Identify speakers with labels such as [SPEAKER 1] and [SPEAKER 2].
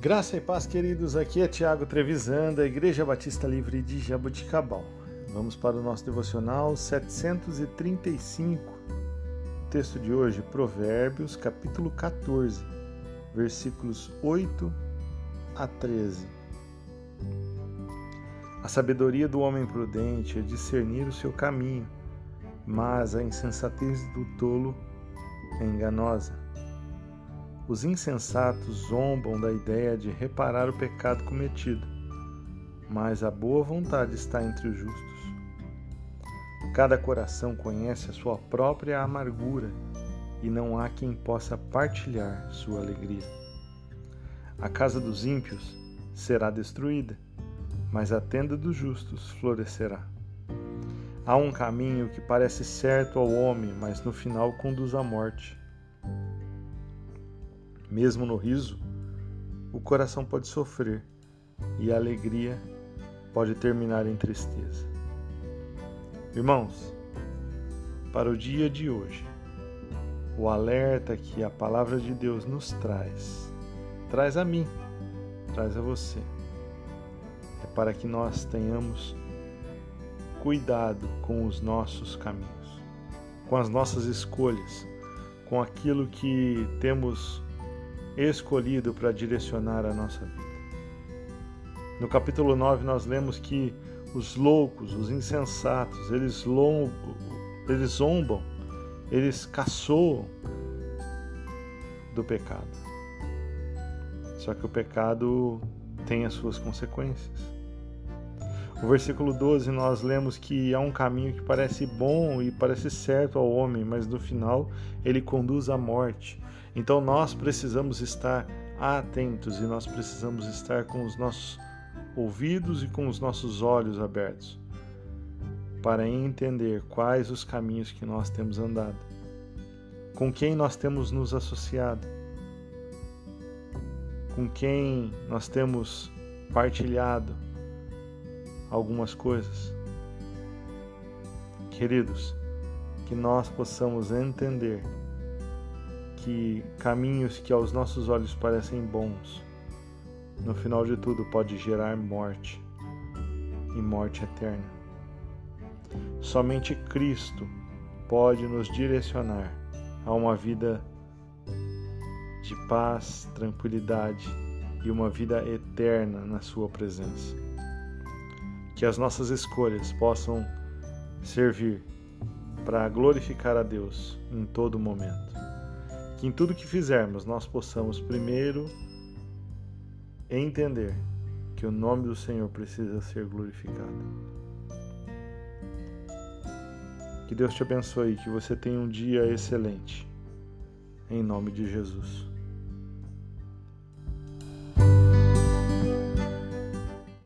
[SPEAKER 1] Graça e paz, queridos. Aqui é Tiago Trevisan, da Igreja Batista Livre de Jaboticabal. Vamos para o nosso devocional 735. O texto de hoje, Provérbios, capítulo 14, versículos 8 a 13. A sabedoria do homem prudente é discernir o seu caminho, mas a insensatez do tolo é enganosa. Os insensatos zombam da ideia de reparar o pecado cometido, mas a boa vontade está entre os justos. Cada coração conhece a sua própria amargura e não há quem possa partilhar sua alegria. A casa dos ímpios será destruída, mas a tenda dos justos florescerá. Há um caminho que parece certo ao homem, mas no final conduz à morte. Mesmo no riso, o coração pode sofrer e a alegria pode terminar em tristeza. Irmãos, para o dia de hoje, o alerta que a palavra de Deus nos traz, traz a mim, traz a você, é para que nós tenhamos cuidado com os nossos caminhos, com as nossas escolhas, com aquilo que temos escolhido para direcionar a nossa vida. No capítulo 9, nós lemos que os loucos, os insensatos, eles, lombam, eles zombam, eles caçoam do pecado. Só que o pecado tem as suas consequências. No versículo 12, nós lemos que há um caminho que parece bom e parece certo ao homem, mas no final ele conduz à morte. Então nós precisamos estar atentos e nós precisamos estar com os nossos ouvidos e com os nossos olhos abertos para entender quais os caminhos que nós temos andado, com quem nós temos nos associado, com quem nós temos partilhado algumas coisas. Queridos, que nós possamos entender que caminhos que aos nossos olhos parecem bons, no final de tudo pode gerar morte e morte eterna. Somente Cristo pode nos direcionar a uma vida de paz, tranquilidade e uma vida eterna na Sua presença que as nossas escolhas possam servir para glorificar a Deus em todo momento. Que em tudo que fizermos nós possamos primeiro entender que o nome do Senhor precisa ser glorificado. Que Deus te abençoe, que você tenha um dia excelente. Em nome de Jesus.